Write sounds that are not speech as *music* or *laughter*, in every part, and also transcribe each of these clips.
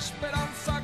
esperanza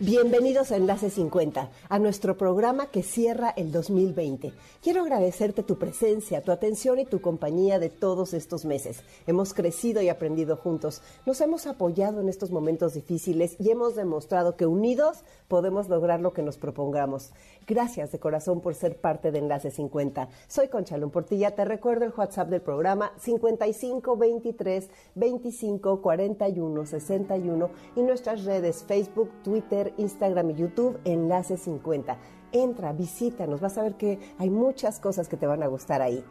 Bienvenidos a Enlace 50, a nuestro programa que cierra el 2020. Quiero agradecerte tu presencia, tu atención y tu compañía de todos estos meses. Hemos crecido y aprendido juntos, nos hemos apoyado en estos momentos difíciles y hemos demostrado que unidos podemos lograr lo que nos propongamos. Gracias de corazón por ser parte de Enlace 50. Soy Conchalón Portilla, te recuerdo el WhatsApp del programa 55 23 25 41 61 y nuestras redes Facebook, Twitter, Instagram y YouTube Enlace 50. Entra, visítanos, vas a ver que hay muchas cosas que te van a gustar ahí.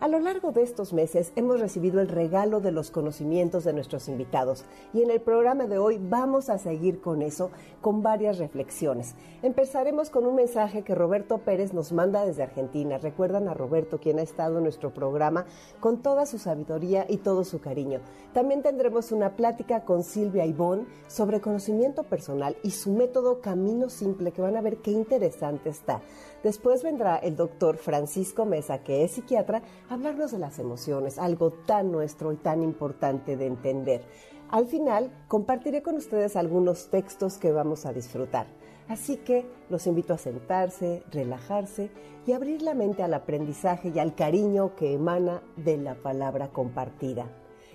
A lo largo de estos meses hemos recibido el regalo de los conocimientos de nuestros invitados y en el programa de hoy vamos a seguir con eso, con varias reflexiones. Empezaremos con un mensaje que Roberto Pérez nos manda desde Argentina. Recuerdan a Roberto, quien ha estado en nuestro programa con toda su sabiduría y todo su cariño. También tendremos una plática con Silvia Ivón sobre conocimiento personal y su método Camino Simple, que van a ver qué interesante está. Después vendrá el doctor Francisco Mesa, que es psiquiatra, a hablarnos de las emociones, algo tan nuestro y tan importante de entender. Al final, compartiré con ustedes algunos textos que vamos a disfrutar. Así que los invito a sentarse, relajarse y abrir la mente al aprendizaje y al cariño que emana de la palabra compartida.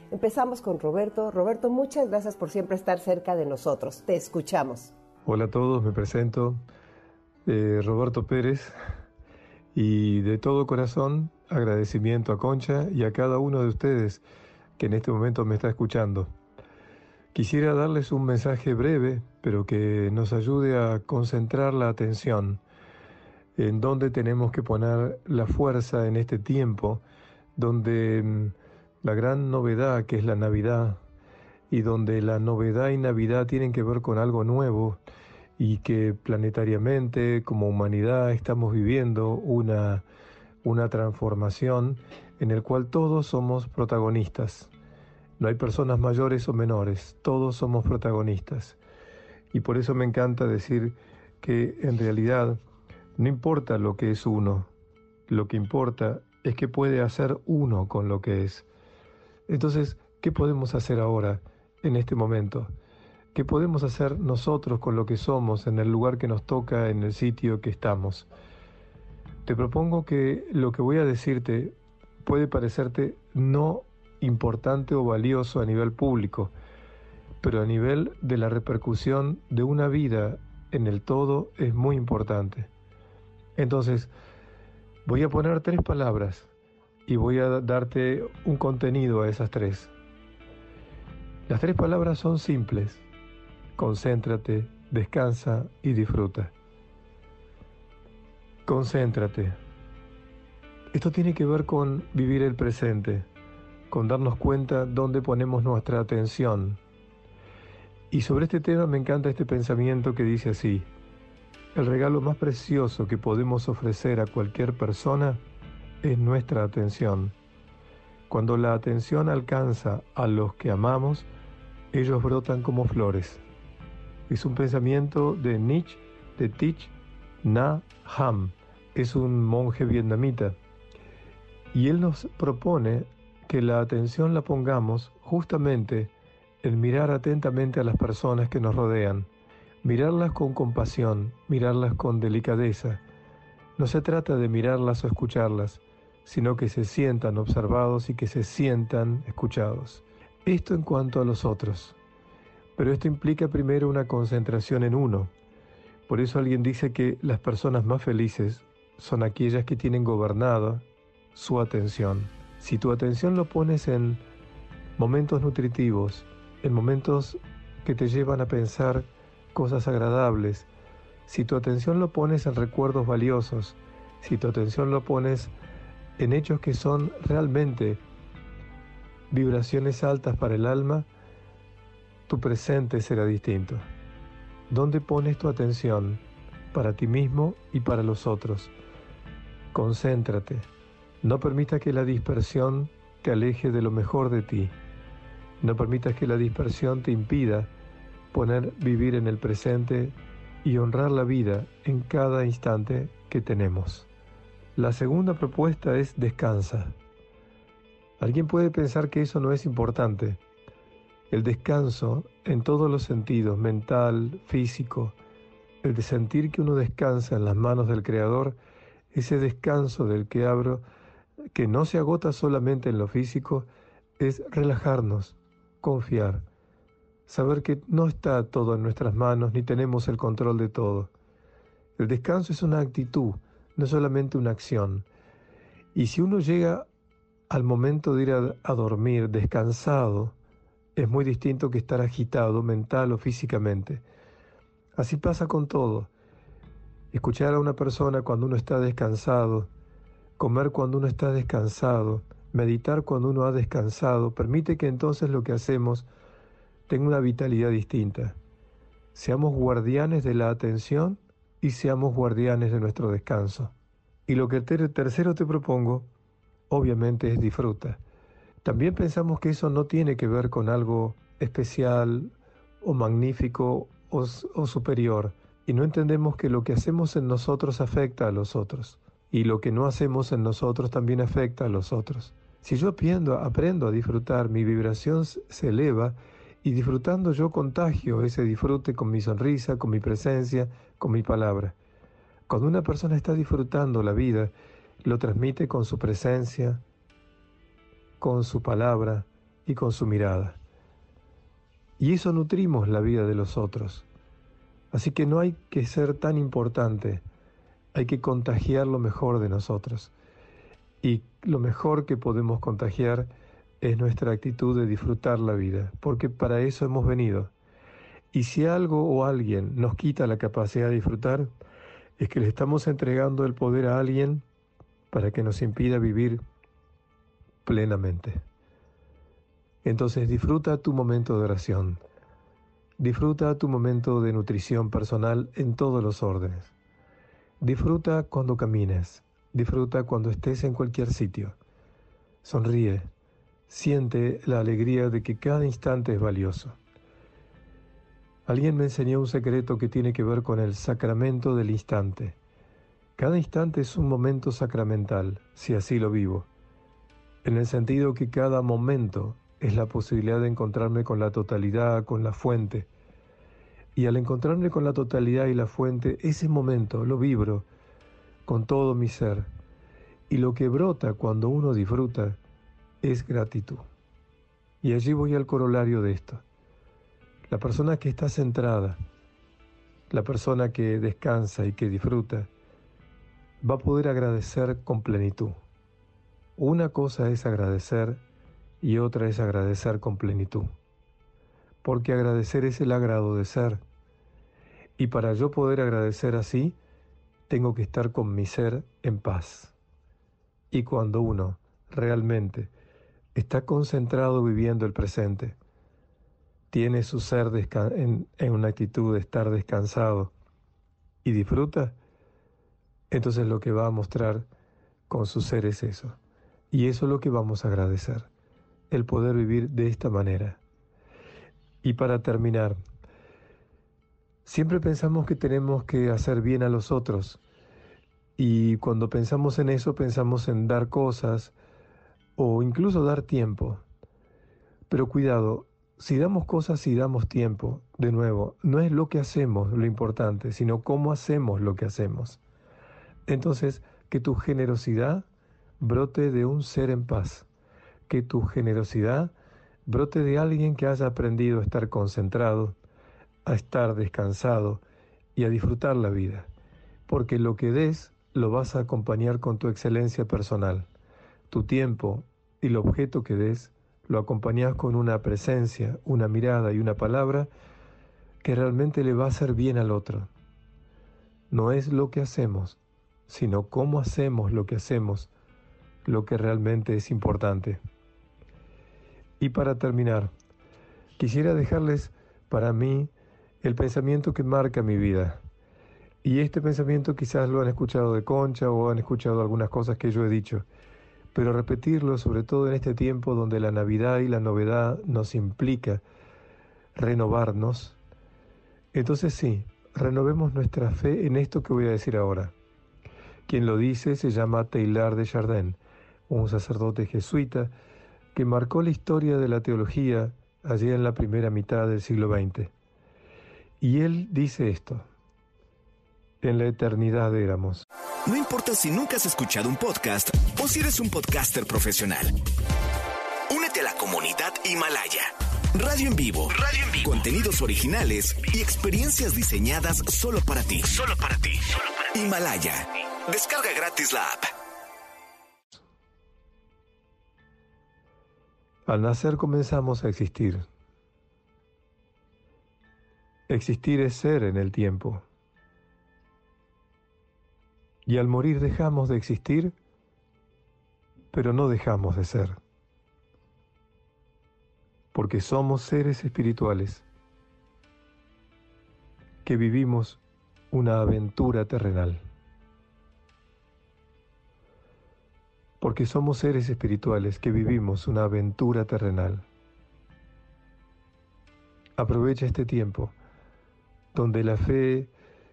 Empezamos con Roberto. Roberto, muchas gracias por siempre estar cerca de nosotros. Te escuchamos. Hola a todos, me presento. Eh, Roberto Pérez y de todo corazón agradecimiento a Concha y a cada uno de ustedes que en este momento me está escuchando. Quisiera darles un mensaje breve, pero que nos ayude a concentrar la atención en dónde tenemos que poner la fuerza en este tiempo, donde mm, la gran novedad que es la Navidad y donde la novedad y Navidad tienen que ver con algo nuevo, y que planetariamente como humanidad estamos viviendo una, una transformación en el cual todos somos protagonistas. No hay personas mayores o menores, todos somos protagonistas. Y por eso me encanta decir que en realidad no importa lo que es uno, lo que importa es que puede hacer uno con lo que es. Entonces, ¿qué podemos hacer ahora, en este momento? ¿Qué podemos hacer nosotros con lo que somos en el lugar que nos toca, en el sitio que estamos? Te propongo que lo que voy a decirte puede parecerte no importante o valioso a nivel público, pero a nivel de la repercusión de una vida en el todo es muy importante. Entonces, voy a poner tres palabras y voy a darte un contenido a esas tres. Las tres palabras son simples, concéntrate, descansa y disfruta. Concéntrate. Esto tiene que ver con vivir el presente, con darnos cuenta dónde ponemos nuestra atención. Y sobre este tema me encanta este pensamiento que dice así, el regalo más precioso que podemos ofrecer a cualquier persona es nuestra atención. Cuando la atención alcanza a los que amamos, ellos brotan como flores es un pensamiento de Nietzsche, de Thich Na Ham. Es un monje vietnamita. Y él nos propone que la atención la pongamos justamente en mirar atentamente a las personas que nos rodean, mirarlas con compasión, mirarlas con delicadeza. No se trata de mirarlas o escucharlas, sino que se sientan observados y que se sientan escuchados. Esto en cuanto a los otros. Pero esto implica primero una concentración en uno. Por eso alguien dice que las personas más felices son aquellas que tienen gobernada su atención. Si tu atención lo pones en momentos nutritivos, en momentos que te llevan a pensar cosas agradables, si tu atención lo pones en recuerdos valiosos, si tu atención lo pones en hechos que son realmente vibraciones altas para el alma, tu presente será distinto. ¿Dónde pones tu atención para ti mismo y para los otros? Concéntrate. No permita que la dispersión te aleje de lo mejor de ti. No permitas que la dispersión te impida poner vivir en el presente y honrar la vida en cada instante que tenemos. La segunda propuesta es descansa. Alguien puede pensar que eso no es importante. El descanso en todos los sentidos, mental, físico, el de sentir que uno descansa en las manos del Creador, ese descanso del que abro, que no se agota solamente en lo físico, es relajarnos, confiar, saber que no está todo en nuestras manos ni tenemos el control de todo. El descanso es una actitud, no solamente una acción. Y si uno llega al momento de ir a, dormir descansado, es muy distinto que estar agitado mental o físicamente. Así pasa con todo. Escuchar a una persona cuando uno está descansado, comer cuando uno está descansado, meditar cuando uno ha descansado, permite que entonces lo que hacemos tenga una vitalidad distinta. Seamos guardianes de la atención y seamos guardianes de nuestro descanso. Y lo que el tercero te propongo, obviamente, es disfruta. También pensamos que eso no tiene que ver con algo especial o magnífico o, superior, y no entendemos que lo que hacemos en nosotros afecta a los otros, y lo que no hacemos en nosotros también afecta a los otros. Si yo aprendo, aprendo a disfrutar, mi vibración se eleva y disfrutando yo contagio ese disfrute con mi sonrisa, con mi presencia, con mi palabra. Cuando una persona está disfrutando la vida, lo transmite con su presencia, con su palabra y con su mirada. Y eso nutrimos la vida de los otros. Así que no hay que ser tan importante, hay que contagiar lo mejor de nosotros. Y lo mejor que podemos contagiar es nuestra actitud de disfrutar la vida, porque para eso hemos venido. Y si algo o alguien nos quita la capacidad de disfrutar, es que le estamos entregando el poder a alguien para que nos impida vivir plenamente. Entonces disfruta tu momento de oración, disfruta tu momento de nutrición personal en todos los órdenes. Disfruta cuando camines, disfruta cuando estés en cualquier sitio. Sonríe, siente la alegría de que cada instante es valioso. Alguien me enseñó un secreto que tiene que ver con el sacramento del instante. Cada instante es un momento sacramental, si así lo vivo, en el sentido que cada momento es la posibilidad de encontrarme con la totalidad, con la fuente. Y al encontrarme con la totalidad y la fuente, ese momento lo vibro con todo mi ser. Y lo que brota cuando uno disfruta es gratitud. Y allí voy al corolario de esto. La persona que está centrada, la persona que descansa y que disfruta, va a poder agradecer con plenitud. Una cosa es agradecer y otra es agradecer con plenitud. Porque agradecer es el agrado de ser. Y para yo poder agradecer así, tengo que estar con mi ser en paz. Y cuando uno realmente está concentrado viviendo el presente, tiene su ser en, una actitud de estar descansado y disfruta, entonces lo que va a mostrar con su ser es eso. Y eso es lo que vamos a agradecer, el poder vivir de esta manera. Y para terminar, siempre pensamos que tenemos que hacer bien a los otros. Y cuando pensamos en eso, pensamos en dar cosas, o incluso dar tiempo. Pero cuidado, si damos cosas y damos tiempo, de nuevo, no es lo que hacemos lo importante, sino cómo hacemos lo que hacemos. Entonces, que tu generosidad brote de un ser en paz, que tu generosidad brote de alguien que haya aprendido a estar concentrado, a estar descansado y a disfrutar la vida, porque lo que des lo vas a acompañar con tu excelencia personal. Tu tiempo y el objeto que des, lo acompañas con una presencia, una mirada y una palabra que realmente le va a hacer bien al otro. No es lo que hacemos, sino cómo hacemos lo que hacemos, lo que realmente es importante. Y para terminar, quisiera dejarles para mí el pensamiento que marca mi vida. Y este pensamiento quizás lo han escuchado de Concha o han escuchado algunas cosas que yo he dicho, pero repetirlo sobre todo en este tiempo donde la Navidad y la novedad nos implica renovarnos, entonces sí, renovemos nuestra fe en esto que voy a decir ahora. Quien lo dice se llama Taylor de Chardin, un sacerdote jesuita que marcó la historia de la teología allí en la primera mitad del siglo XX. Y él dice esto, en la eternidad éramos. No importa si nunca has escuchado un podcast o si eres un podcaster profesional. Únete a la comunidad Himalaya. Radio en vivo. Radio en vivo. Contenidos originales y experiencias diseñadas solo para ti. Solo para ti. Himalaya. Descarga gratis la app. Al nacer comenzamos a existir. Existir es ser en el tiempo. Y al morir dejamos de existir, pero no dejamos de ser. Porque somos seres espirituales que vivimos una aventura terrenal. Porque somos seres espirituales que vivimos una aventura terrenal. Aprovecha este tiempo donde la fe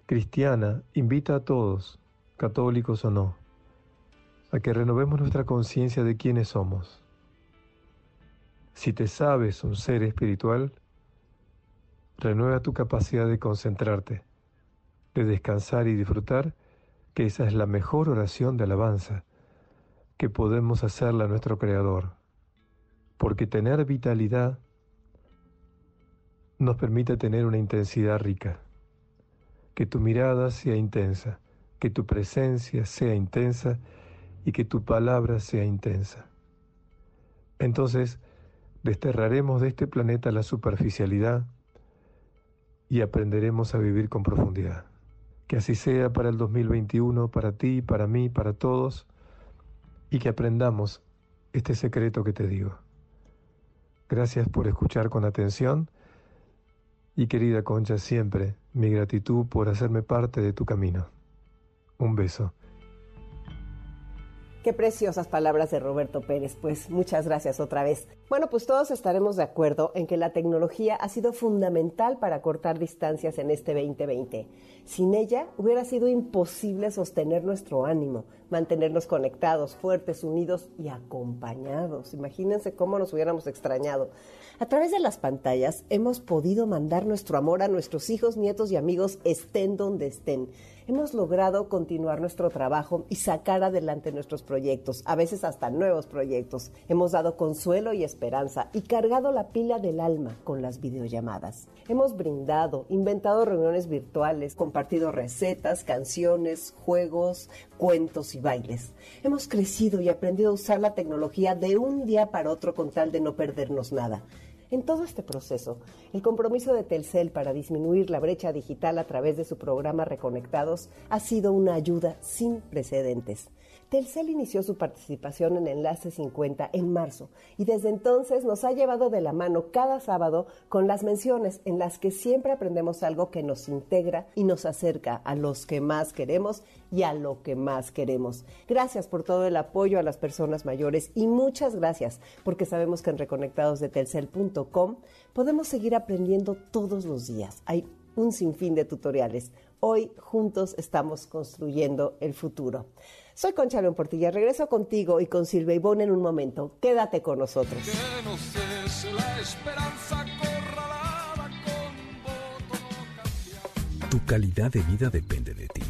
cristiana invita a todos católicos o no, a que renovemos nuestra conciencia de quiénes somos. Si te sabes un ser espiritual, renueva tu capacidad de concentrarte, de descansar y disfrutar, que esa es la mejor oración de alabanza que podemos hacerle a nuestro Creador, porque tener vitalidad nos permite tener una intensidad rica, que tu mirada sea intensa, que tu presencia sea intensa y que tu palabra sea intensa. Entonces, desterraremos de este planeta la superficialidad y aprenderemos a vivir con profundidad. Que así sea para el 2021, para ti, para mí, para todos, y que aprendamos este secreto que te digo. Gracias por escuchar con atención y querida Concha, siempre mi gratitud por hacerme parte de tu camino. Un beso. Qué preciosas palabras de Roberto Pérez, pues muchas gracias otra vez. Bueno, pues todos estaremos de acuerdo en que la tecnología ha sido fundamental para cortar distancias en este 2020. Sin ella hubiera sido imposible sostener nuestro ánimo, mantenernos conectados, fuertes, unidos y acompañados. Imagínense cómo nos hubiéramos extrañado. A través de las pantallas hemos podido mandar nuestro amor a nuestros hijos, nietos y amigos estén donde estén hemos logrado continuar nuestro trabajo y sacar adelante nuestros proyectos, a veces hasta nuevos proyectos. Hemos dado consuelo y esperanza y cargado la pila del alma con las videollamadas. Hemos brindado, inventado reuniones virtuales, compartido recetas, canciones, juegos, cuentos y bailes. Hemos crecido y aprendido a usar la tecnología de un día para otro con tal de no perdernos nada. En todo este proceso, el compromiso de Telcel para disminuir la brecha digital a través de su programa Reconectados ha sido una ayuda sin precedentes. Telcel inició su participación en Enlace 50 en marzo y desde entonces nos ha llevado de la mano cada sábado con las menciones en las que siempre aprendemos algo que nos integra y nos acerca a los que más queremos y a lo que más queremos. Gracias por todo el apoyo a las personas mayores y muchas gracias porque sabemos que en reconectadosdetelcel.com podemos seguir aprendiendo todos los días. Hay un sinfín de tutoriales. Hoy juntos estamos construyendo el futuro. Soy Concha León Portilla, regreso contigo y con Silvia Ivonne en un momento. Quédate con nosotros. Tu calidad de vida depende de ti.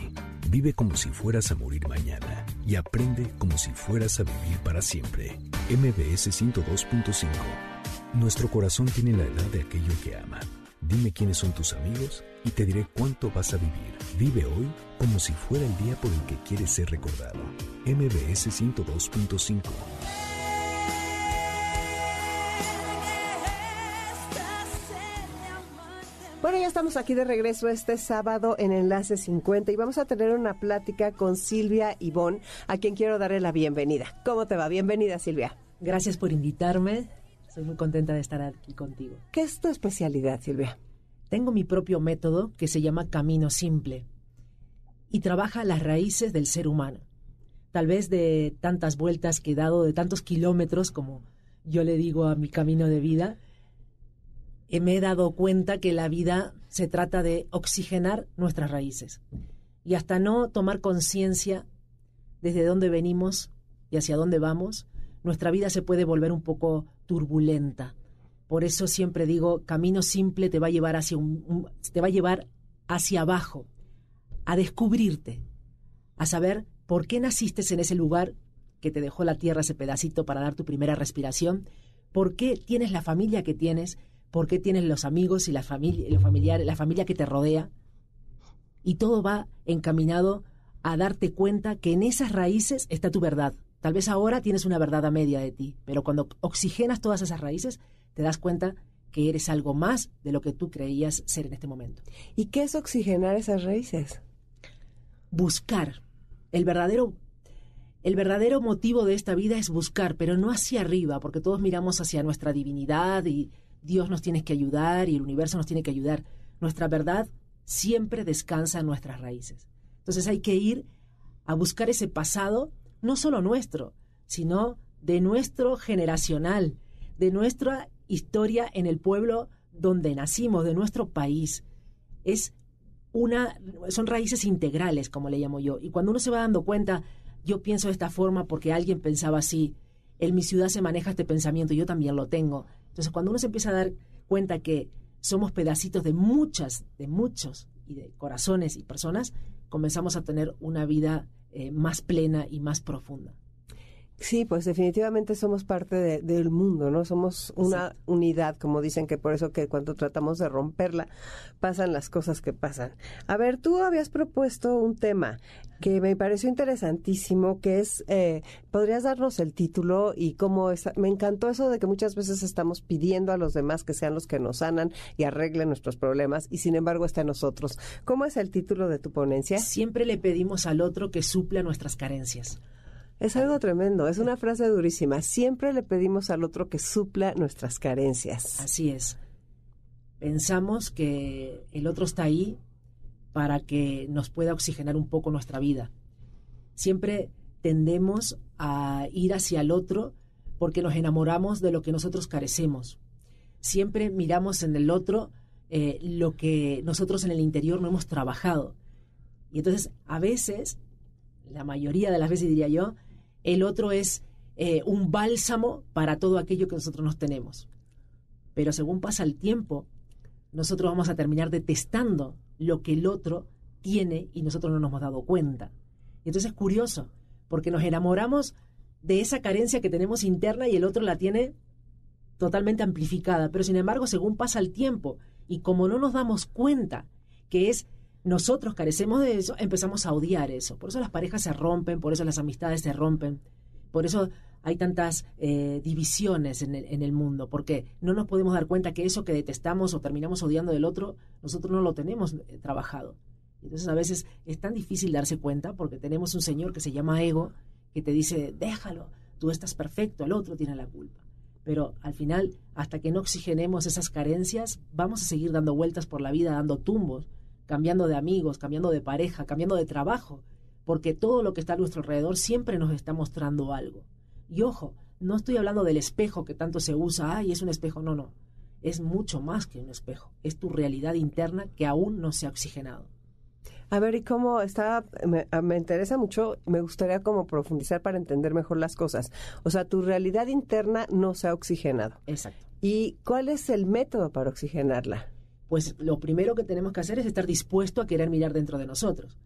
Vive como si fueras a morir mañana y aprende como si fueras a vivir para siempre. MBS 102.5. Nuestro corazón tiene la edad de aquello que ama Dime quiénes son tus amigos y te diré cuánto vas a vivir. Vive hoy como si fuera el día por el que quieres ser recordado. MBS 102.5 Bueno, ya estamos aquí de regreso este sábado en Enlace 50 y vamos a tener una plática con Silvia Ivón, a quien quiero darle la bienvenida. ¿Cómo te va? Bienvenida, Silvia. Gracias por invitarme. Estoy muy contenta de estar aquí contigo. ¿Qué es tu especialidad, Silvia? Tengo mi propio método que se llama Camino Simple y trabaja las raíces del ser humano. Tal vez de tantas vueltas que he dado, de tantos kilómetros, como yo le digo a mi camino de vida, eh, me he dado cuenta que la vida se trata de oxigenar nuestras raíces. Y hasta no tomar conciencia desde dónde venimos y hacia dónde vamos, nuestra vida se puede volver un poco turbulenta. Por eso siempre digo, camino simple te va a llevar hacia te va a llevar hacia abajo, a descubrirte, a saber por qué naciste en ese lugar que te dejó la tierra ese pedacito para dar tu primera respiración, por qué tienes la familia que tienes, por qué tienes los amigos y la familia, los familiares, la familia que te rodea. Y todo va encaminado a darte cuenta que en esas raíces está tu verdad. Tal vez ahora tienes una verdad a media de ti, pero cuando oxigenas todas esas raíces, te das cuenta que eres algo más de lo que tú creías ser en este momento. ¿Y qué es oxigenar esas raíces? Buscar. El verdadero, el verdadero motivo de esta vida es buscar, pero no hacia arriba, porque todos miramos hacia nuestra divinidad y Dios nos tiene que ayudar y el universo nos tiene que ayudar. Nuestra verdad siempre descansa en nuestras raíces. Entonces hay que ir a buscar ese pasado, no solo nuestro, sino de nuestro generacional, de nuestra historia en el pueblo donde nacimos, de nuestro país. Es una, son raíces integrales, como le llamo yo. Y cuando uno se va dando cuenta, yo pienso de esta forma porque alguien pensaba así, en mi ciudad se maneja este pensamiento, yo también lo tengo. Entonces, cuando uno se empieza a dar cuenta que somos pedacitos de muchas, de muchos y de corazones y personas, comenzamos a tener una vida eh, más plena y más profunda. Sí, pues definitivamente somos parte del mundo, ¿no? Somos una unidad, como dicen que por eso que cuando tratamos de romperla pasan las cosas que pasan. A ver, tú habías propuesto un tema que me pareció interesantísimo, que es, eh, ¿podrías darnos el título y cómo es? Me encantó eso de que muchas veces estamos pidiendo a los demás que sean los que nos sanan y arreglen nuestros problemas y sin embargo está en nosotros. ¿Cómo es el título de tu ponencia? Siempre le pedimos al otro que supla nuestras carencias. Es algo tremendo, es una frase durísima. Siempre le pedimos al otro que supla nuestras carencias. Así es. Pensamos que el otro está ahí para que nos pueda oxigenar un poco nuestra vida. Siempre tendemos a ir hacia el otro porque nos enamoramos de lo que nosotros carecemos. Siempre miramos en el otro eh, lo que nosotros en el interior no hemos trabajado. Y entonces, a veces, la mayoría de las veces diría yo, el otro es eh, un bálsamo para todo aquello que nosotros nos tenemos. Pero según pasa el tiempo, nosotros vamos a terminar detestando lo que el otro tiene y nosotros no nos hemos dado cuenta. Y entonces es curioso, porque nos enamoramos de esa carencia que tenemos interna y el otro la tiene totalmente amplificada. Pero sin embargo, según pasa el tiempo y como no nos damos cuenta que es nosotros carecemos de eso, empezamos a odiar eso. Por eso las parejas se rompen, por eso las amistades se rompen, por eso hay tantas eh, divisiones en el, mundo, porque no nos podemos dar cuenta que eso que detestamos o terminamos odiando del otro, nosotros no lo tenemos eh, trabajado. Entonces a veces es tan difícil darse cuenta porque tenemos un señor que se llama ego, que te dice, déjalo, tú estás perfecto, el otro tiene la culpa. Pero al final, hasta que no oxigenemos esas carencias, vamos a seguir dando vueltas por la vida, dando tumbos, cambiando de amigos, cambiando de pareja, cambiando de trabajo, porque todo lo que está a nuestro alrededor siempre nos está mostrando algo. Y ojo, no estoy hablando del espejo que tanto se usa, ay, es un espejo, no, no, es mucho más que un espejo, es tu realidad interna que aún no se ha oxigenado. A ver, y cómo está, me, me, interesa mucho, me gustaría como profundizar para entender mejor las cosas. O sea, tu realidad interna no se ha oxigenado. Exacto. ¿Y cuál es el método para oxigenarla? Pues lo primero que tenemos que hacer es estar dispuesto a querer mirar dentro de nosotros.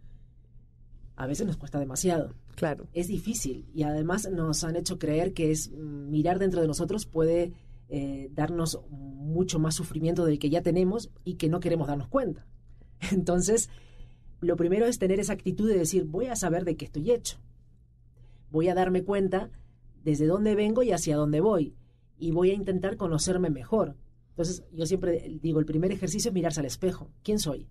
A veces nos cuesta demasiado. Claro. Es difícil y además nos han hecho creer que es mirar dentro de nosotros puede eh, darnos mucho más sufrimiento del que ya tenemos y que no queremos darnos cuenta. *laughs* Entonces, lo primero es tener esa actitud de decir, voy a saber de qué estoy hecho. Voy a darme cuenta desde dónde vengo y hacia dónde voy. Y voy a intentar conocerme mejor. Entonces, yo siempre digo, el primer ejercicio es mirarse al espejo. ¿Quién soy?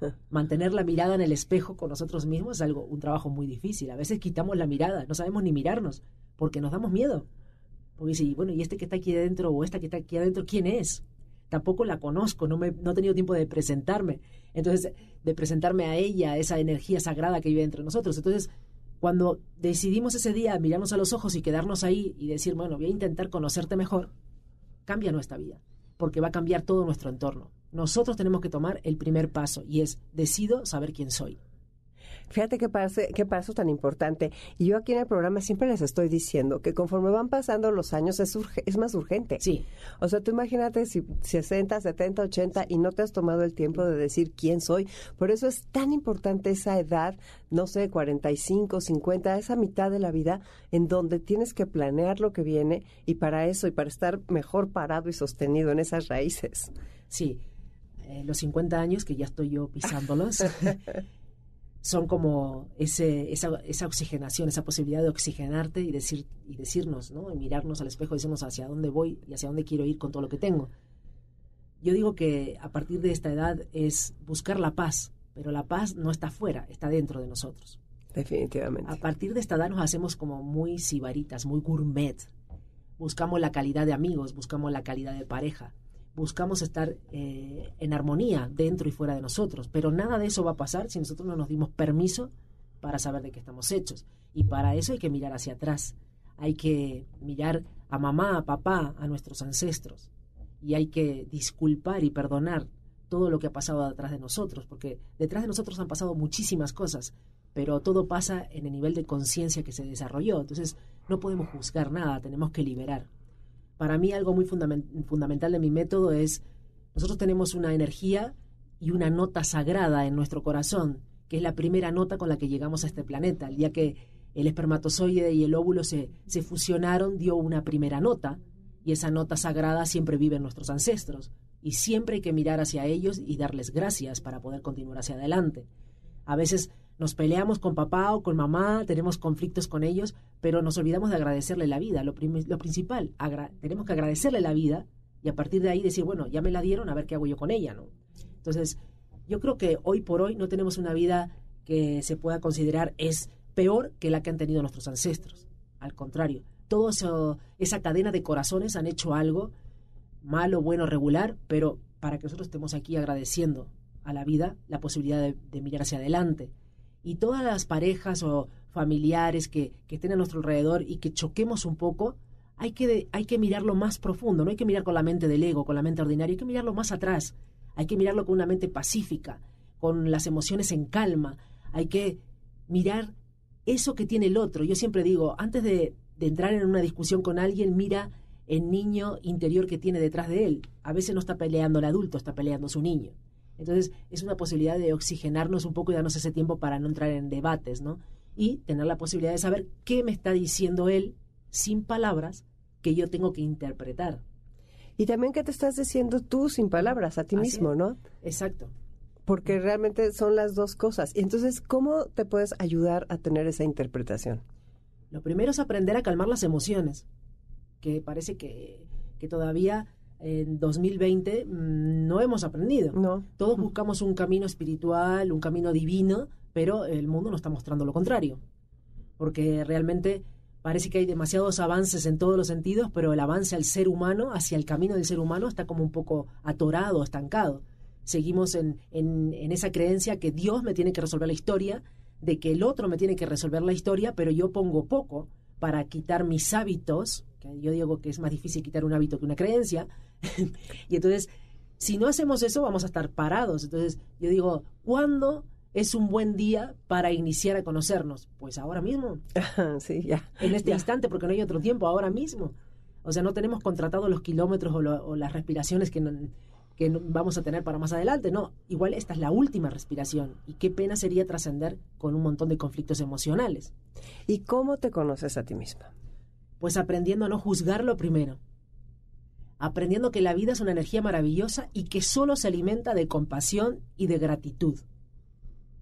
*laughs* Mantener la mirada en el espejo con nosotros mismos es algo, un trabajo muy difícil. A veces quitamos la mirada, no sabemos ni mirarnos, porque nos damos miedo. Porque dice, bueno, ¿y este que está aquí adentro o esta que está aquí adentro, quién es? tampoco la conozco, no, me, no he tenido tiempo de presentarme. Entonces, de presentarme a ella, esa energía sagrada que vive entre nosotros. Entonces, cuando decidimos ese día mirarnos a los ojos y quedarnos ahí y decir, bueno, voy a intentar conocerte mejor, cambia nuestra vida, porque va a cambiar todo nuestro entorno. Nosotros tenemos que tomar el primer paso y es, decido saber quién soy. Fíjate qué, qué paso tan importante. Y yo aquí en el programa siempre les estoy diciendo que conforme van pasando los años es, es más urgente. Sí. O sea, tú imagínate si 60, 70, 80 y no te has tomado el tiempo de decir quién soy. Por eso es tan importante esa edad, no sé, 45, 50, esa mitad de la vida en donde tienes que planear lo que viene y para eso y para estar mejor parado y sostenido en esas raíces. Sí. Eh, los 50 años que ya estoy yo pisándolos. *laughs* son como ese, esa, esa, oxigenación, esa posibilidad de oxigenarte y, decir, y decirnos, ¿no? Y mirarnos al espejo y decirnos hacia dónde voy y hacia dónde quiero ir con todo lo que tengo. Yo digo que a partir de esta edad es buscar la paz, pero la paz no está fuera, está dentro de nosotros. Definitivamente. A partir de esta edad nos hacemos como muy sibaritas, muy gourmet. Buscamos la calidad de amigos, buscamos la calidad de pareja, buscamos estar eh, en armonía dentro y fuera de nosotros, pero nada de eso va a pasar si nosotros no nos dimos permiso para saber de qué estamos hechos. Y para eso hay que mirar hacia atrás, hay que mirar a mamá, a papá, a nuestros ancestros, y hay que disculpar y perdonar todo lo que ha pasado detrás de nosotros, porque detrás de nosotros han pasado muchísimas cosas, pero todo pasa en el nivel de conciencia que se desarrolló. Entonces no podemos juzgar nada, tenemos que liberar para mí algo muy fundamental de mi método es, nosotros tenemos una energía y una nota sagrada en nuestro corazón, que es la primera nota con la que llegamos a este planeta. El día que el espermatozoide y el óvulo se, se fusionaron, dio una primera nota, y esa nota sagrada siempre vive en nuestros ancestros, y siempre hay que mirar hacia ellos y darles gracias para poder continuar hacia adelante. A veces nos peleamos con papá o con mamá, tenemos conflictos con ellos, pero nos olvidamos de agradecerle la vida. Lo, principal, tenemos que agradecerle la vida y a partir de ahí decir, bueno, ya me la dieron, a ver qué hago yo con ella, ¿no? Entonces, yo creo que hoy por hoy no tenemos una vida que se pueda considerar es peor que la que han tenido nuestros ancestros. Al contrario, toda esa cadena de corazones han hecho algo malo, bueno, regular, pero para que nosotros estemos aquí agradeciendo a la vida la posibilidad de mirar hacia adelante, y todas las parejas o familiares que, estén a nuestro alrededor y que choquemos un poco, hay que, hay que mirarlo más profundo, no hay que mirar con la mente del ego, con la mente ordinaria, hay que mirarlo más atrás, hay que mirarlo con una mente pacífica, con las emociones en calma, hay que mirar eso que tiene el otro. Yo siempre digo, antes de, de entrar en una discusión con alguien, mira el niño interior que tiene detrás de él. A veces no está peleando el adulto, está peleando su niño. Entonces, es una posibilidad de oxigenarnos un poco y darnos ese tiempo para no entrar en debates, ¿no? Y tener la posibilidad de saber qué me está diciendo él sin palabras que yo tengo que interpretar. Y también qué te estás diciendo tú sin palabras a ti mismo, ¿no? Exacto. Porque realmente son las dos cosas. Y entonces, ¿cómo te puedes ayudar a tener esa interpretación? Lo primero es aprender a calmar las emociones, que parece que, que todavía en 2020 mm, no hemos aprendido. No. Todos buscamos un camino espiritual, un camino divino, pero el mundo nos está mostrando lo contrario. Porque realmente parece que hay demasiados avances en todos los sentidos, pero el avance al ser humano, hacia el camino del ser humano, está como un poco atorado, estancado. Seguimos en, en, en esa creencia que Dios me tiene que resolver la historia, de que el otro me tiene que resolver la historia, pero yo pongo poco para quitar mis hábitos, que yo digo que es más difícil quitar un hábito que una creencia, *laughs* y entonces, si no hacemos eso, vamos a estar parados. Entonces, yo digo, ¿cuándo es un buen día para iniciar a conocernos? Pues ahora mismo. sí, ya. En este instante, porque no hay otro tiempo, ahora mismo. O sea, no tenemos contratado los kilómetros o, las respiraciones que, que vamos a tener para más adelante. No, igual esta es la última respiración. Y qué pena sería trascender con un montón de conflictos emocionales. ¿Y cómo te conoces a ti misma? Pues aprendiendo a no juzgarlo primero aprendiendo que la vida es una energía maravillosa y que solo se alimenta de compasión y de gratitud.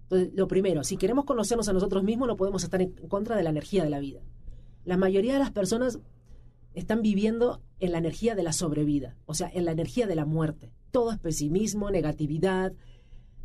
Entonces, lo primero, si queremos conocernos a nosotros mismos, no podemos estar en contra de la energía de la vida. La mayoría de las personas están viviendo en la energía de la sobrevida, o sea, en la energía de la muerte. Todo es pesimismo, negatividad,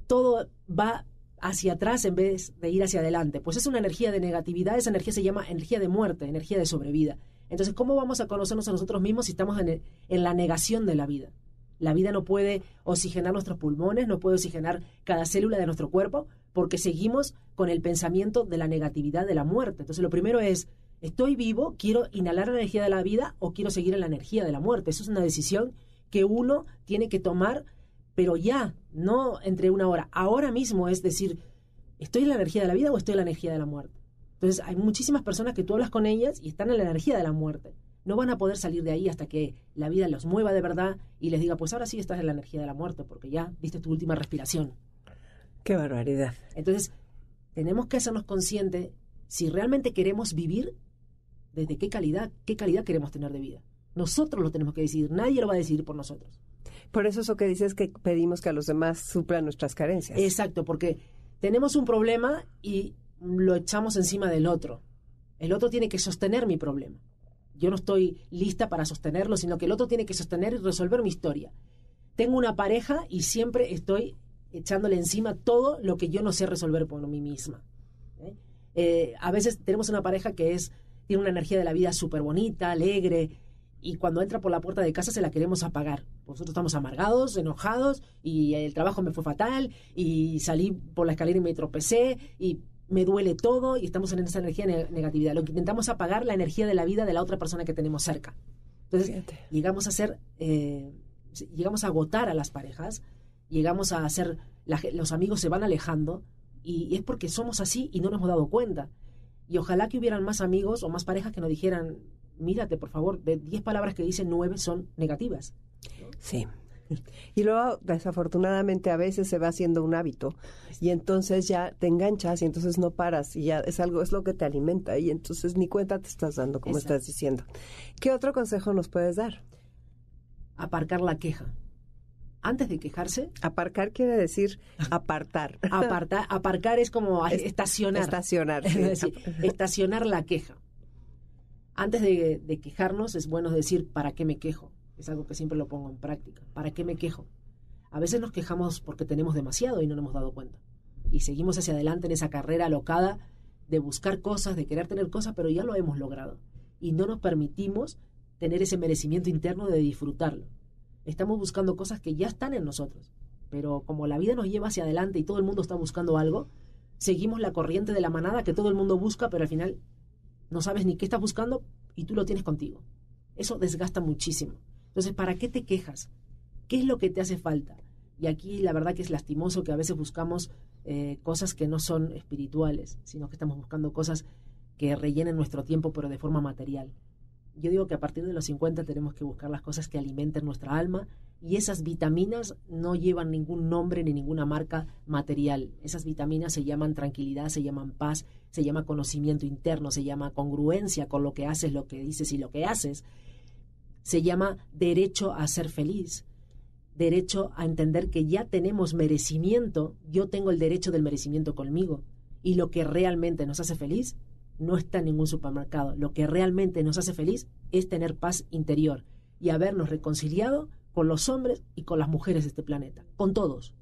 todo va hacia atrás en vez de ir hacia adelante. Pues es una energía de negatividad, esa energía se llama energía de muerte, energía de sobrevida. Entonces, ¿cómo vamos a conocernos a nosotros mismos si estamos en, la negación de la vida? La vida no puede oxigenar nuestros pulmones, no puede oxigenar cada célula de nuestro cuerpo, porque seguimos con el pensamiento de la negatividad de la muerte. Entonces, lo primero es, ¿estoy vivo? ¿Quiero inhalar la energía de la vida o quiero seguir en la energía de la muerte? Eso es una decisión que uno tiene que tomar, pero ya, no entre una hora. Ahora mismo es decir, ¿estoy en la energía de la vida o estoy en la energía de la muerte? Entonces, hay muchísimas personas que tú hablas con ellas y están en la energía de la muerte no van a poder salir de ahí hasta que la vida los mueva de verdad y les diga, pues ahora sí estás en la energía de la muerte, porque ya viste tu última respiración. Qué barbaridad. Entonces, tenemos que hacernos conscientes si realmente queremos vivir, desde qué calidad, qué calidad queremos tener de vida. Nosotros lo tenemos que decidir, nadie lo va a decidir por nosotros. Por eso eso que dices que pedimos que a los demás suplan nuestras carencias. Exacto, porque tenemos un problema y lo echamos encima del otro. El otro tiene que sostener mi problema yo no estoy lista para sostenerlo, sino que el otro tiene que sostener y resolver mi historia. Tengo una pareja y siempre estoy echándole encima todo lo que yo no sé resolver por mí misma. ¿eh? Eh, a veces tenemos una pareja que es tiene una energía de la vida súper bonita, alegre, y cuando entra por la puerta de casa se la queremos apagar. Nosotros estamos amargados, enojados, y el trabajo me fue fatal, y salí por la escalera y me tropecé, y me duele todo y estamos en esa energía de negatividad. Lo que intentamos apagar la energía de la vida de la otra persona que tenemos cerca. Entonces, llegamos a ser, eh, llegamos a agotar a las parejas, llegamos a hacer, los amigos se van alejando y, es porque somos así y no nos hemos dado cuenta. Y ojalá que hubieran más amigos o más parejas que nos dijeran, mírate, por favor, de 10 palabras que dicen, 9 son negativas. Sí. Y luego, desafortunadamente, a veces se va haciendo un hábito y entonces ya te enganchas y entonces no paras y ya es algo, es lo que te alimenta y entonces ni cuenta te estás dando, como estás diciendo. ¿Qué otro consejo nos puedes dar? Aparcar la queja. Antes de quejarse. Aparcar quiere decir apartar. *laughs* Apartar, aparcar es como estacionar. Estacionar. *laughs* estacionar la queja. Antes de, de quejarnos es bueno decir, ¿para qué me quejo? Es algo que siempre lo pongo en práctica. ¿Para qué me quejo? A veces nos quejamos porque tenemos demasiado y no nos hemos dado cuenta. Y seguimos hacia adelante en esa carrera alocada de buscar cosas, de querer tener cosas, pero ya lo hemos logrado. Y no nos permitimos tener ese merecimiento interno de disfrutarlo. Estamos buscando cosas que ya están en nosotros. Pero como la vida nos lleva hacia adelante y todo el mundo está buscando algo, seguimos la corriente de la manada que todo el mundo busca, pero al final no sabes ni qué estás buscando y tú lo tienes contigo. Eso desgasta muchísimo. Entonces, ¿para qué te quejas? ¿Qué es lo que te hace falta? Y aquí la verdad que es lastimoso que a veces buscamos eh, cosas que no son espirituales, sino que estamos buscando cosas que rellenen nuestro tiempo, pero de forma material. Yo digo que a partir de los 50 tenemos que buscar las cosas que alimenten nuestra alma y esas vitaminas no llevan ningún nombre ni ninguna marca material. Esas vitaminas se llaman tranquilidad, se llaman paz, se llama conocimiento interno, se llama congruencia con lo que haces, lo que dices y lo que haces se llama derecho a ser feliz, derecho a entender que ya tenemos merecimiento, yo tengo el derecho del merecimiento conmigo, y lo que realmente nos hace feliz no está en ningún supermercado, lo que realmente nos hace feliz es tener paz interior y habernos reconciliado con los hombres y con las mujeres de este planeta, con todos.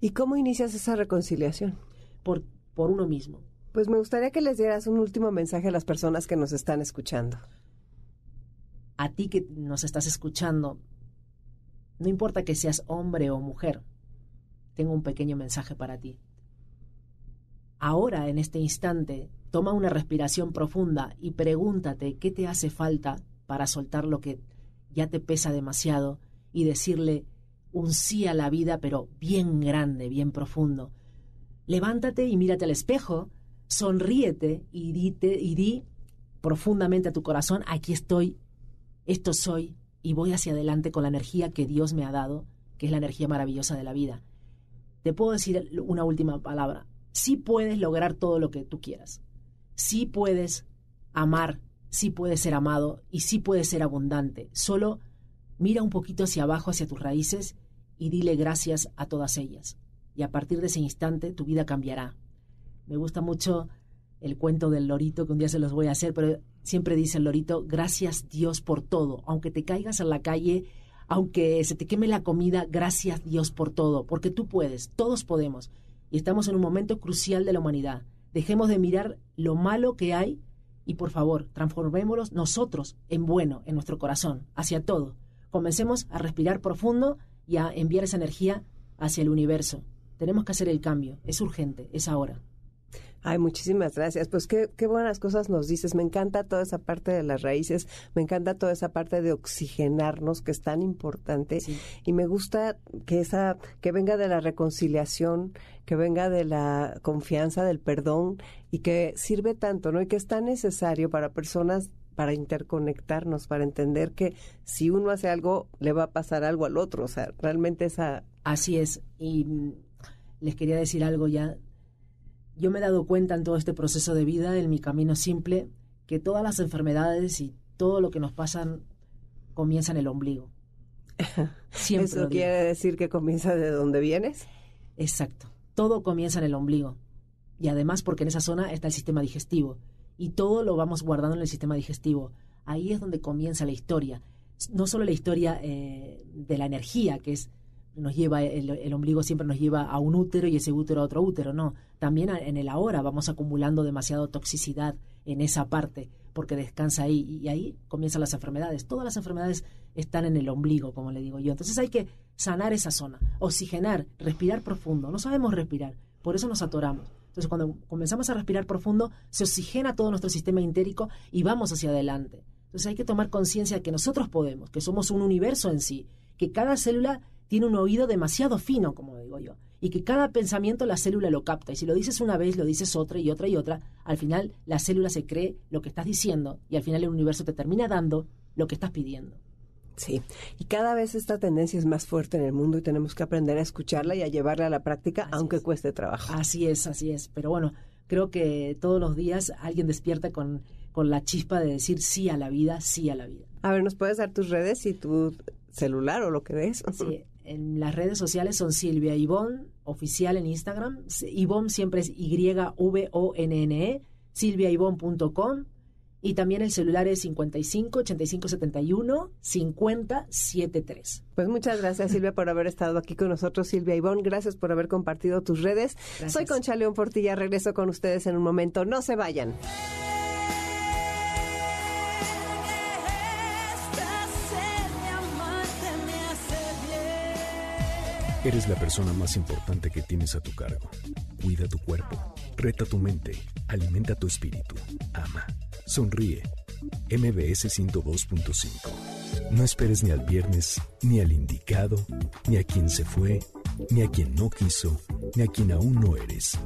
¿Y cómo inicias esa reconciliación? Por, por uno mismo. Pues me gustaría que les dieras un último mensaje a las personas que nos están escuchando a ti que nos estás escuchando, no importa que seas hombre o mujer, tengo un pequeño mensaje para ti. Ahora, en este instante, toma una respiración profunda y pregúntate qué te hace falta para soltar lo que ya te pesa demasiado y decirle un sí a la vida, pero bien grande, bien profundo. Levántate y mírate al espejo, sonríete y, y di profundamente a tu corazón, aquí estoy esto soy y voy hacia adelante con la energía que Dios me ha dado, que es la energía maravillosa de la vida. Te puedo decir una última palabra. Sí puedes lograr todo lo que tú quieras. Sí puedes amar, sí puedes ser amado y sí puedes ser abundante. Solo mira un poquito hacia abajo, hacia tus raíces y dile gracias a todas ellas. Y a partir de ese instante tu vida cambiará. Me gusta mucho el cuento del lorito que un día se los voy a hacer, pero siempre dice el lorito, gracias Dios por todo, aunque te caigas en la calle, aunque se te queme la comida, gracias Dios por todo, porque tú puedes, todos podemos. Y estamos en un momento crucial de la humanidad. Dejemos de mirar lo malo que hay y por favor, transformémoslos nosotros en bueno, en nuestro corazón, hacia todo. comencemos a respirar profundo y a enviar esa energía hacia el universo. Tenemos que hacer el cambio, es urgente, es ahora. Ay, muchísimas gracias. Pues qué, qué buenas cosas nos dices. Me encanta toda esa parte de las raíces, me encanta toda esa parte de oxigenarnos, que es tan importante. Y me gusta que esa, que venga de la reconciliación, que venga de la confianza, del perdón, y que sirve tanto, ¿no? Y que es tan necesario para personas para interconectarnos, para entender que si uno hace algo, le va a pasar algo al otro. O sea, realmente esa... Así es. Y mm, les quería decir algo ya yo me he dado cuenta en todo este proceso de vida, en mi camino simple, que todas las enfermedades y todo lo que nos pasan comienza en el ombligo. *laughs* Siempre ¿Eso quiere decir que comienza de donde vienes? Exacto. Todo comienza en el ombligo. Y además porque en esa zona está el sistema digestivo. Y todo lo vamos guardando en el sistema digestivo. Ahí es donde comienza la historia. No solo la historia eh, de la energía, que es nos lleva, el, ombligo siempre nos lleva a un útero y ese útero a otro útero, no. También en el ahora vamos acumulando demasiada toxicidad en esa parte porque descansa ahí y ahí comienzan las enfermedades. Todas las enfermedades están en el ombligo, como le digo yo. Entonces hay que sanar esa zona, oxigenar, respirar profundo. No sabemos respirar, por eso nos atoramos. Entonces cuando comenzamos a respirar profundo, se oxigena todo nuestro sistema intérico y vamos hacia adelante. Entonces hay que tomar conciencia que nosotros podemos, que somos un universo en sí, que cada célula tiene un oído demasiado fino, como digo yo, y que cada pensamiento la célula lo capta. Y si lo dices una vez, lo dices otra y otra y otra, al final la célula se cree lo que estás diciendo y al final el universo te termina dando lo que estás pidiendo. Sí, y cada vez esta tendencia es más fuerte en el mundo y tenemos que aprender a escucharla y a llevarla a la práctica, aunque cueste trabajo. Así es, así es. Pero bueno, creo que todos los días alguien despierta con, con la chispa de decir sí a la vida, sí a la vida. A ver, ¿nos puedes dar tus redes y tu celular o lo que ves? Sí, en las redes sociales son Silvia Ivonne, oficial en Instagram. Ivonne siempre es Y-V-O-N-N-E, silviaivonne.com. Y también el celular es 55 85 71 50 73. Pues muchas gracias Silvia por haber estado aquí con nosotros, Silvia Ivonne. Gracias por haber compartido tus redes. Soy Concha León Portilla, regreso con ustedes en un momento. No se vayan. Eres la persona más importante que tienes a tu cargo. Cuida tu cuerpo, reta tu mente, alimenta tu espíritu, ama, sonríe. MBS 102.5. No esperes ni al viernes, ni al indicado, ni a quien se fue, ni a quien no quiso, ni a quien aún no eres.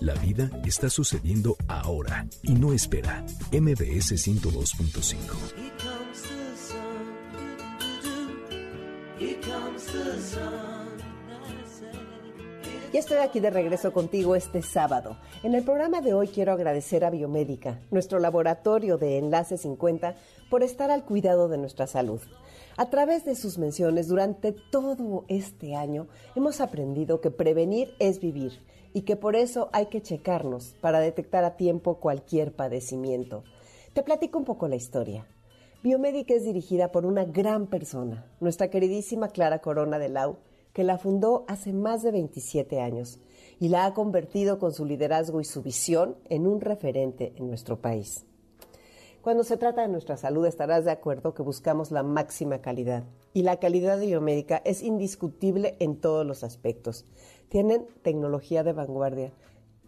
La vida está sucediendo ahora y no espera. MBS 102.5. Y estoy aquí de regreso contigo este sábado. En el programa de hoy quiero agradecer a Biomédica, nuestro laboratorio de Enlace 50, por estar al cuidado de nuestra salud. A través de sus menciones durante todo este año hemos aprendido que prevenir es vivir y que por eso hay que checarnos para detectar a tiempo cualquier padecimiento. Te platico un poco la historia. Biomédica es dirigida por una gran persona, nuestra queridísima Clara Corona de Lau, que la fundó hace más de 27 años y la ha convertido con su liderazgo y su visión en un referente en nuestro país. Cuando se trata de nuestra salud estarás de acuerdo que buscamos la máxima calidad y la calidad biomédica es indiscutible en todos los aspectos. Tienen tecnología de vanguardia,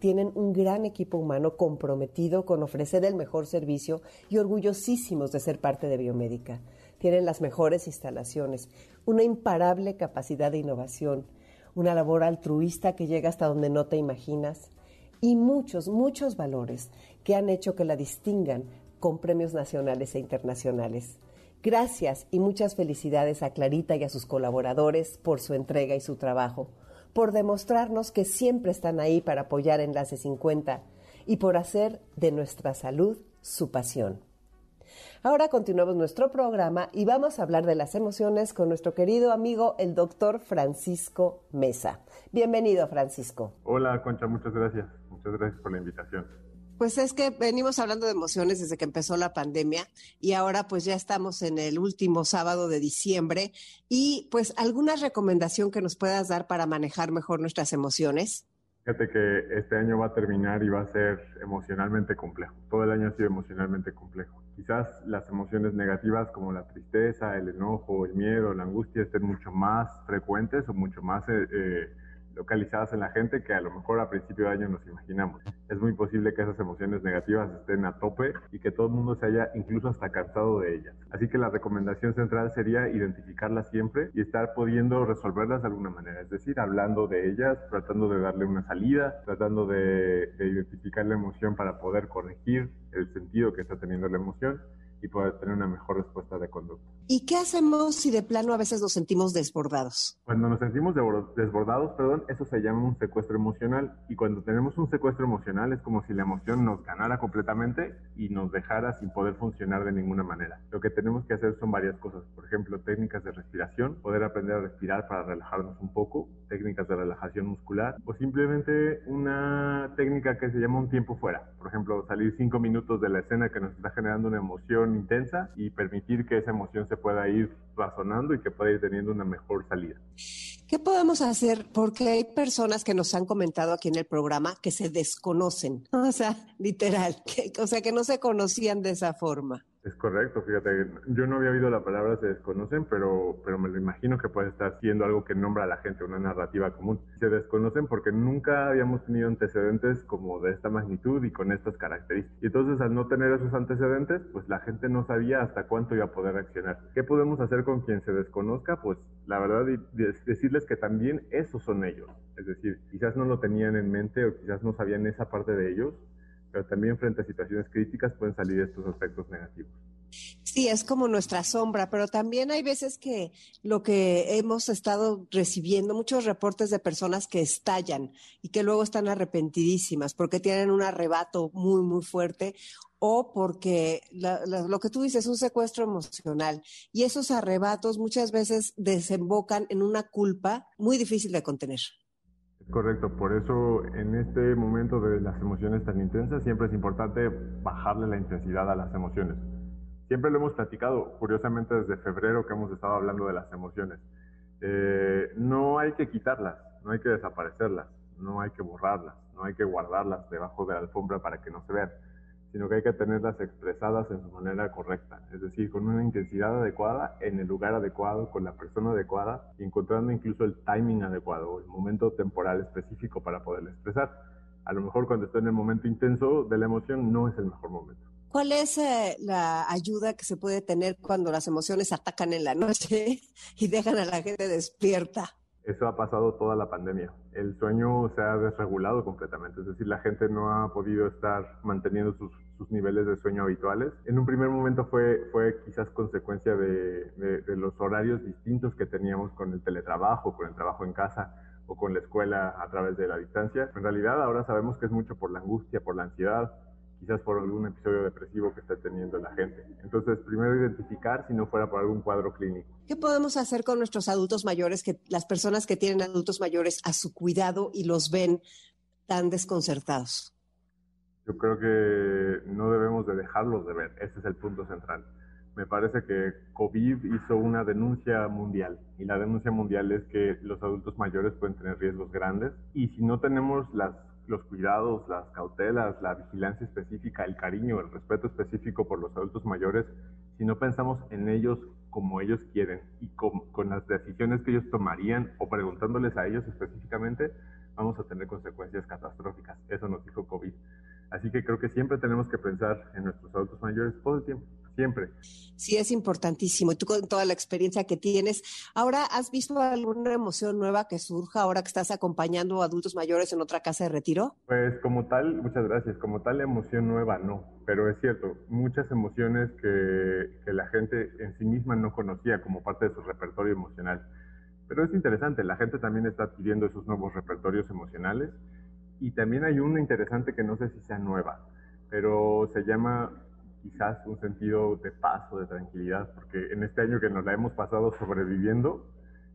tienen un gran equipo humano comprometido con ofrecer el mejor servicio y orgullosísimos de ser parte de Biomédica. Tienen las mejores instalaciones, una imparable capacidad de innovación, una labor altruista que llega hasta donde no te imaginas y muchos, muchos valores que han hecho que la distingan con premios nacionales e internacionales. Gracias y muchas felicidades a Clarita y a sus colaboradores por su entrega y su trabajo, por demostrarnos que siempre están ahí para apoyar Enlace 50 y por hacer de nuestra salud su pasión. Ahora continuamos nuestro programa y vamos a hablar de las emociones con nuestro querido amigo el doctor Francisco Mesa. Bienvenido, Francisco. Hola, Concha, muchas gracias. Muchas gracias por la invitación. Pues es que venimos hablando de emociones desde que empezó la pandemia y ahora pues ya estamos en el último sábado de diciembre y pues alguna recomendación que nos puedas dar para manejar mejor nuestras emociones. Fíjate que este año va a terminar y va a ser emocionalmente complejo. Todo el año ha sido emocionalmente complejo Quizás las emociones negativas como la tristeza, el enojo, el miedo, la angustia estén mucho más frecuentes o mucho más eh, eh, localizadas en la gente que a lo mejor a principio de año nos imaginamos. Es muy posible que esas emociones negativas estén a tope y que todo el mundo se haya incluso hasta cansado de ellas. Así que la recomendación central sería identificarlas siempre y estar pudiendo resolverlas de alguna manera, es decir, hablando de ellas, tratando de darle una salida, tratando de, de identificar la emoción para poder corregir el sentido que está teniendo la emoción y poder tener una mejor respuesta de conducta. ¿Y qué hacemos si de plano a veces nos sentimos desbordados? Cuando nos sentimos desbordados, perdón, eso se llama un secuestro emocional y cuando tenemos un secuestro emocional es como si la emoción nos ganara completamente y nos dejara sin poder funcionar de ninguna manera. Lo que tenemos que hacer son varias cosas, por ejemplo, técnicas de respiración, poder aprender a respirar para relajarnos un poco, técnicas de relajación muscular o simplemente una técnica que se llama un tiempo fuera. Por ejemplo, salir cinco minutos de la escena que nos está generando una emoción intensa y permitir que esa emoción se pueda ir razonando y que pueda ir teniendo una mejor salida. ¿Qué podemos hacer? Porque hay personas que nos han comentado aquí en el programa que se desconocen, *laughs* o sea, literal, o sea, que no se conocían de esa forma. Es correcto, fíjate, yo no había oído la palabra se desconocen, pero, pero me lo imagino que puede estar siendo algo que nombra a la gente, una narrativa común. Se desconocen porque nunca habíamos tenido antecedentes como de esta magnitud y con estas características. Y entonces al no tener esos antecedentes, pues la gente no sabía hasta cuánto iba a poder reaccionar. ¿Qué podemos hacer con quien se desconozca? Pues la verdad, decirles que también esos son ellos. Es decir, quizás no lo tenían en mente o quizás no sabían esa parte de ellos, pero también frente a situaciones críticas pueden salir estos aspectos negativos. Sí, es como nuestra sombra, pero también hay veces que lo que hemos estado recibiendo, muchos reportes de personas que estallan y que luego están arrepentidísimas porque tienen un arrebato muy, muy fuerte o porque lo que tú dices es un secuestro emocional y esos arrebatos muchas veces desembocan en una culpa muy difícil de contener. Correcto, por eso en este momento de las emociones tan intensas siempre es importante bajarle la intensidad a las emociones. Siempre lo hemos platicado, curiosamente desde febrero que hemos estado hablando de las emociones. Eh, no hay que quitarlas, no hay que desaparecerlas, no hay que borrarlas, no hay que guardarlas debajo de la alfombra para que no se vean sino que hay que tenerlas expresadas en su manera correcta, es decir, con una intensidad adecuada, en el lugar adecuado, con la persona adecuada, y encontrando incluso el timing adecuado, el momento temporal específico para poderla expresar. A lo mejor cuando estoy en el momento intenso de la emoción no es el mejor momento. ¿Cuál es eh, la ayuda que se puede tener cuando las emociones atacan en la noche *laughs* y dejan a la gente despierta? Eso ha pasado toda la pandemia. El sueño se ha desregulado completamente, es decir, la gente no ha podido estar manteniendo sus, niveles de sueño habituales. En un primer momento fue, fue quizás consecuencia de, de, los horarios distintos que teníamos con el teletrabajo, con el trabajo en casa o con la escuela a través de la distancia. En realidad ahora sabemos que es mucho por la angustia, por la ansiedad, quizás por algún episodio depresivo que esté teniendo la gente. Entonces, primero identificar si no fuera por algún cuadro clínico. ¿Qué podemos hacer con nuestros adultos mayores, que las personas que tienen adultos mayores a su cuidado y los ven tan desconcertados? Yo creo que no debemos de dejarlos de ver, ese es el punto central. Me parece que COVID hizo una denuncia mundial y la denuncia mundial es que los adultos mayores pueden tener riesgos grandes y si no tenemos las los cuidados, las cautelas, la vigilancia específica, el cariño, el respeto específico por los adultos mayores, si no pensamos en ellos como ellos quieren y con, con, las decisiones que ellos tomarían o preguntándoles a ellos específicamente, vamos a tener consecuencias catastróficas. Eso nos dijo COVID. Así que creo que siempre tenemos que pensar en nuestros adultos mayores todo el tiempo siempre. Sí, es importantísimo. Y tú con toda la experiencia que tienes, ahora has visto alguna emoción nueva que surja ahora que estás acompañando a adultos mayores en otra casa de retiro? Pues como tal, muchas gracias, como tal emoción nueva no, pero es cierto, muchas emociones que, que la gente en sí misma no conocía como parte de su repertorio emocional. Pero es interesante, la gente también está adquiriendo esos nuevos repertorios emocionales y también hay una interesante que no sé si sea nueva, pero se llama quizás un sentido de paz o de tranquilidad, porque en este año que nos la hemos pasado sobreviviendo,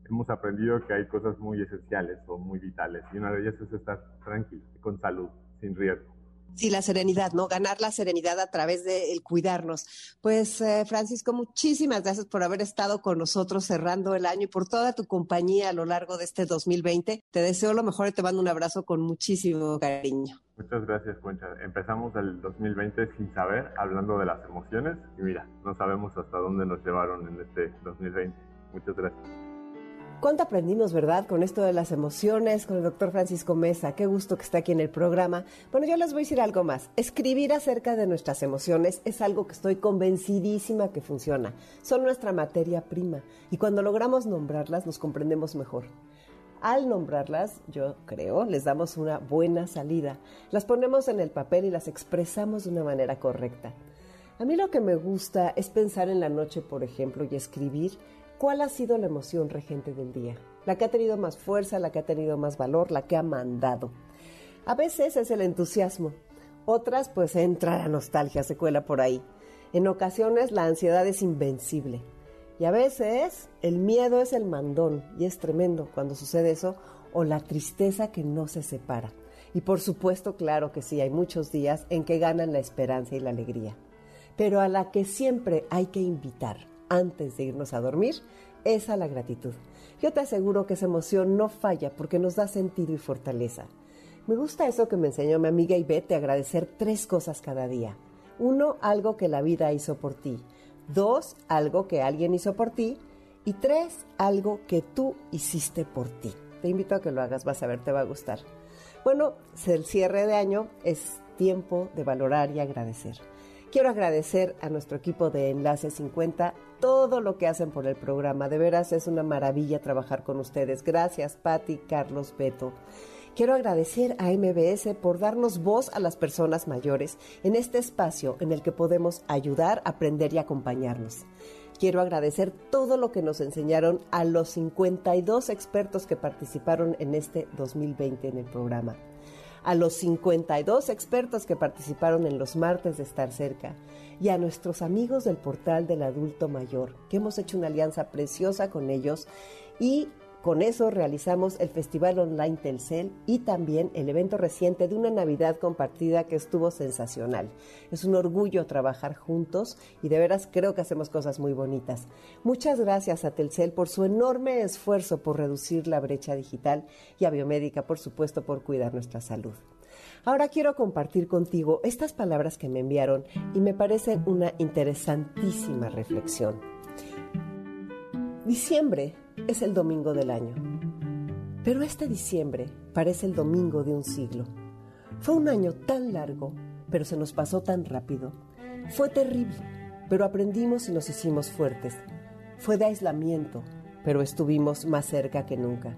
hemos aprendido que hay cosas muy esenciales o muy vitales, y una de ellas es estar tranquilo, con salud, sin riesgo. Sí, la serenidad, ¿no? Ganar la serenidad a través de el cuidarnos. Pues, eh, Francisco, muchísimas gracias por haber estado con nosotros cerrando el año y por toda tu compañía a lo largo de este 2020. Te deseo lo mejor y te mando un abrazo con muchísimo cariño. Muchas gracias, Concha. Empezamos el 2020 sin saber, hablando de las emociones, y mira, no sabemos hasta dónde nos llevaron en este 2020. Muchas gracias. ¿Cuánto aprendimos, verdad, con esto de las emociones, con el doctor Francisco Mesa? Qué gusto que está aquí en el programa. Bueno, yo les voy a decir algo más. Escribir acerca de nuestras emociones es algo que estoy convencidísima que funciona. Son nuestra materia prima y cuando logramos nombrarlas nos comprendemos mejor. Al nombrarlas, yo creo, les damos una buena salida. Las ponemos en el papel y las expresamos de una manera correcta. A mí lo que me gusta es pensar en la noche, por ejemplo, y escribir ¿Cuál ha sido la emoción regente del día? La que ha tenido más fuerza, la que ha tenido más valor, la que ha mandado. A veces es el entusiasmo, otras pues entra la nostalgia, se cuela por ahí. En ocasiones la ansiedad es invencible. Y a veces el miedo es el mandón y es tremendo cuando sucede eso o la tristeza que no se separa. Y por supuesto, claro que sí, hay muchos días en que ganan la esperanza y la alegría. Pero a la que siempre hay que invitar antes de irnos a dormir es a la gratitud. Yo te aseguro que esa emoción no falla porque nos da sentido y fortaleza. Me gusta eso que me enseñó mi amiga Ivette de agradecer tres cosas cada día. Uno, algo que la vida hizo por ti. Dos, algo que alguien hizo por ti. Y tres, algo que tú hiciste por ti. Te invito a que lo hagas, vas a ver, te va a gustar. Bueno, el cierre de año es tiempo de valorar y agradecer. Quiero agradecer a nuestro equipo de Enlace 50 todo lo que hacen por el programa. De veras es una maravilla trabajar con ustedes. Gracias, Patti, Carlos, Beto. Quiero agradecer a MBS por darnos voz a las personas mayores en este espacio en el que podemos ayudar, aprender y acompañarnos. Quiero agradecer todo lo que nos enseñaron a los 52 expertos que participaron en este 2020 en el programa a los 52 expertos que participaron en los martes de Estar Cerca y a nuestros amigos del portal del adulto mayor, que hemos hecho una alianza preciosa con ellos y con eso realizamos el Festival Online Telcel y también el evento reciente de una Navidad compartida que estuvo sensacional. Es un orgullo trabajar juntos y de veras creo que hacemos cosas muy bonitas. Muchas gracias a Telcel por su enorme esfuerzo por reducir la brecha digital y a Biomédica, por supuesto, por cuidar nuestra salud. Ahora quiero compartir contigo estas palabras que me enviaron y me parecen una interesantísima reflexión. Diciembre es el domingo del año. Pero este diciembre parece el domingo de un siglo. Fue un año tan largo, pero se nos pasó tan rápido. Fue terrible, pero aprendimos y nos hicimos fuertes. Fue de aislamiento, pero estuvimos más cerca que nunca.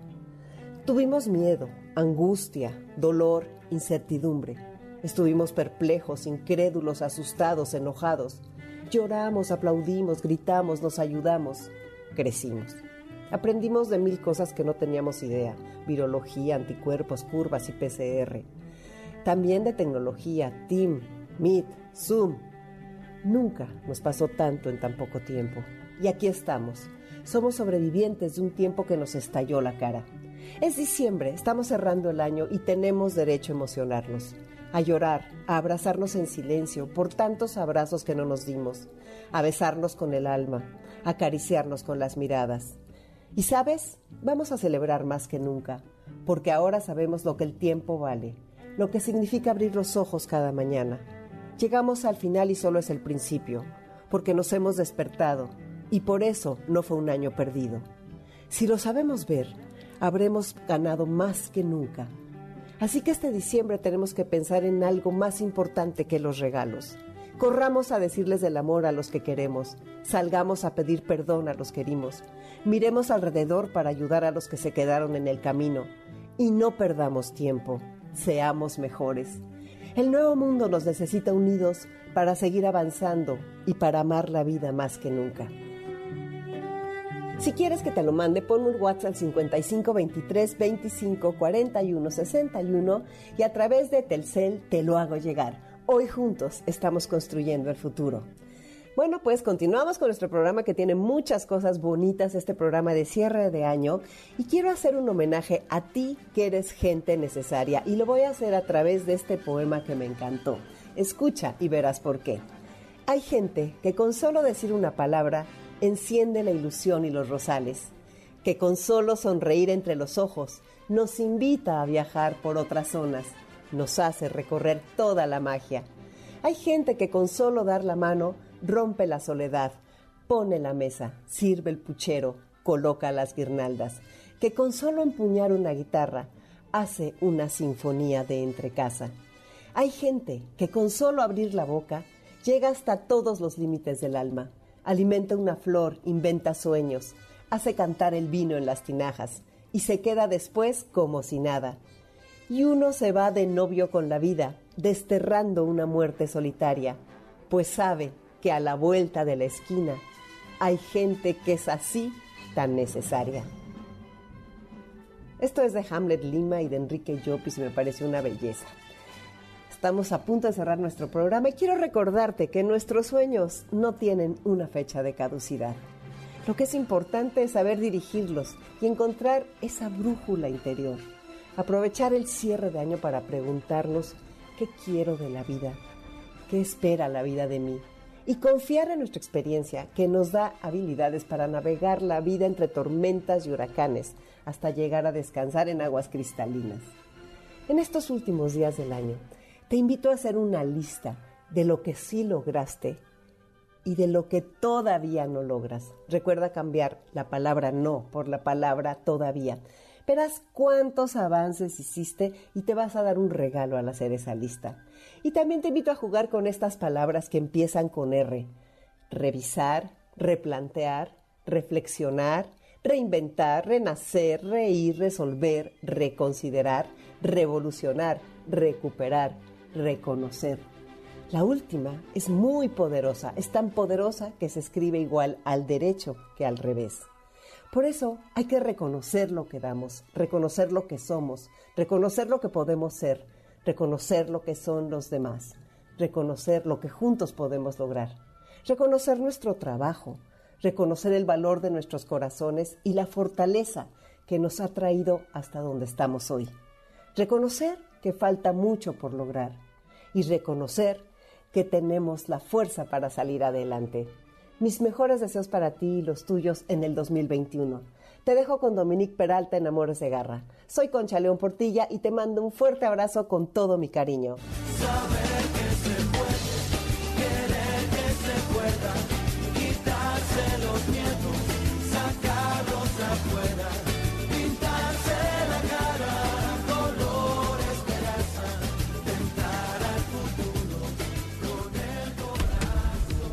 Tuvimos miedo, angustia, dolor, incertidumbre. Estuvimos perplejos, incrédulos, asustados, enojados. Lloramos, aplaudimos, gritamos, nos ayudamos, crecimos. Aprendimos de mil cosas que no teníamos idea, virología, anticuerpos, curvas y PCR. También de tecnología, Team, Meet, Zoom. Nunca nos pasó tanto en tan poco tiempo. Y aquí estamos. Somos sobrevivientes de un tiempo que nos estalló la cara. Es diciembre, estamos cerrando el año y tenemos derecho a emocionarnos, a llorar, a abrazarnos en silencio por tantos abrazos que no nos dimos, a besarnos con el alma, a acariciarnos con las miradas, y sabes, vamos a celebrar más que nunca, porque ahora sabemos lo que el tiempo vale, lo que significa abrir los ojos cada mañana. Llegamos al final y solo es el principio, porque nos hemos despertado, y por eso no fue un año perdido. Si lo sabemos ver, habremos ganado más que nunca. Así que este diciembre tenemos que pensar en algo más importante que los regalos. Corramos a decirles del amor a los que queremos, salgamos a pedir perdón a los que herimos, miremos alrededor para ayudar a los que se quedaron en el camino y no perdamos tiempo, seamos mejores. El nuevo mundo nos necesita unidos para seguir avanzando y para amar la vida más que nunca. Si quieres que te lo mande, ponme un WhatsApp 55 23 25 41 61 y a través de Telcel te lo hago llegar. Hoy juntos estamos construyendo el futuro. Bueno, pues continuamos con nuestro programa que tiene muchas cosas bonitas, este programa de cierre de año. Y quiero hacer un homenaje a ti que eres gente necesaria. Y lo voy a hacer a través de este poema que me encantó. Escucha y verás por qué. Hay gente que con solo decir una palabra enciende la ilusión y los rosales, que con solo sonreír entre los ojos nos invita a viajar por otras zonas, nos hace recorrer toda la magia. Hay gente que con solo dar la mano rompe la soledad, pone la mesa, sirve el puchero, coloca las guirnaldas, que con solo empuñar una guitarra hace una sinfonía de entrecasa. Hay gente que con solo abrir la boca llega hasta todos los límites del alma, alimenta una flor, inventa sueños, hace cantar el vino en las tinajas y se queda después como si nada. Y uno se va de novio con la vida, desterrando una muerte solitaria, pues sabe que a la vuelta de la esquina hay gente que es así tan necesaria. Esto es de Hamlet Lima y de Enrique Llopis y me parece una belleza. Estamos a punto de cerrar nuestro programa y quiero recordarte que nuestros sueños no tienen una fecha de caducidad. Lo que es importante es saber dirigirlos y encontrar esa brújula interior. Aprovechar el cierre de año para preguntarnos qué quiero de la vida, qué espera la vida de mí, y confiar en nuestra experiencia que nos da habilidades para navegar la vida entre tormentas y huracanes hasta llegar a descansar en aguas cristalinas. En estos últimos días del año, te invito a hacer una lista de lo que sí lograste y de lo que todavía no logras. Recuerda cambiar la palabra no por la palabra todavía. Verás cuántos avances hiciste y te vas a dar un regalo al hacer esa lista. Y también te invito a jugar con estas palabras que empiezan con R. Revisar, replantear, reflexionar, reinventar, renacer, reír, resolver, reconsiderar, revolucionar, recuperar, reconocer. La última es muy poderosa, es tan poderosa que se escribe igual al derecho que al revés. Por eso hay que reconocer lo que damos, reconocer lo que somos, reconocer lo que podemos ser, reconocer lo que son los demás, reconocer lo que juntos podemos lograr, reconocer nuestro trabajo, reconocer el valor de nuestros corazones y la fortaleza que nos ha traído hasta donde estamos hoy, reconocer que falta mucho por lograr y reconocer que tenemos la fuerza para salir adelante. Mis mejores deseos para ti y los tuyos en el 2021 te dejo con Dominique Peralta en Amores de Garra. Soy Concha León Portilla y te mando un fuerte abrazo con todo mi cariño.